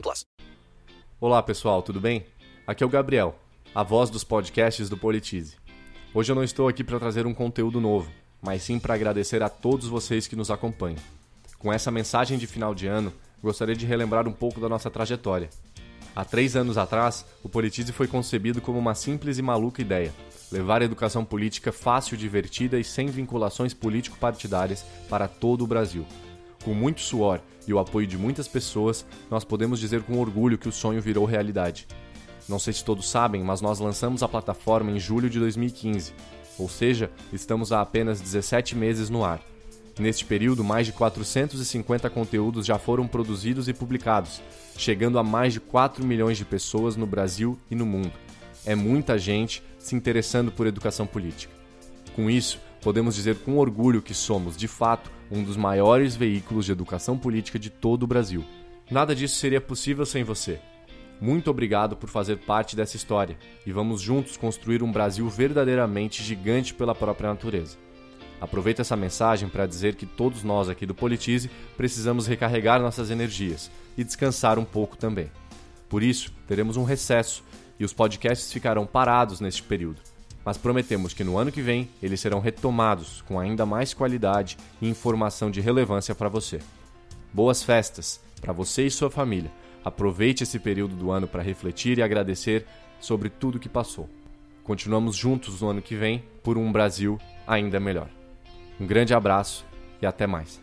plus. Olá pessoal, tudo bem? Aqui é o Gabriel, a voz dos podcasts do Politize. Hoje eu não estou aqui para trazer um conteúdo novo, mas sim para agradecer a todos vocês que nos acompanham. Com essa mensagem de final de ano, gostaria de relembrar um pouco da nossa trajetória. Há três anos atrás, o Politize foi concebido como uma simples e maluca ideia: levar a educação política fácil, divertida e sem vinculações político-partidárias para todo o Brasil. Com muito suor e o apoio de muitas pessoas, nós podemos dizer com orgulho que o sonho virou realidade. Não sei se todos sabem, mas nós lançamos a plataforma em julho de 2015, ou seja, estamos há apenas 17 meses no ar. Neste período, mais de 450 conteúdos já foram produzidos e publicados, chegando a mais de 4 milhões de pessoas no Brasil e no mundo. É muita gente se interessando por educação política. Com isso, podemos dizer com orgulho que somos, de fato, um dos maiores veículos de educação política de todo o Brasil. Nada disso seria possível sem você. Muito obrigado por fazer parte dessa história e vamos juntos construir um Brasil verdadeiramente gigante pela própria natureza. Aproveito essa mensagem para dizer que todos nós aqui do Politize precisamos recarregar nossas energias e descansar um pouco também. Por isso, teremos um recesso e os podcasts ficarão parados neste período. Mas prometemos que no ano que vem eles serão retomados com ainda mais qualidade e informação de relevância para você. Boas festas para você e sua família. Aproveite esse período do ano para refletir e agradecer sobre tudo que passou. Continuamos juntos no ano que vem por um Brasil ainda melhor. Um grande abraço e até mais.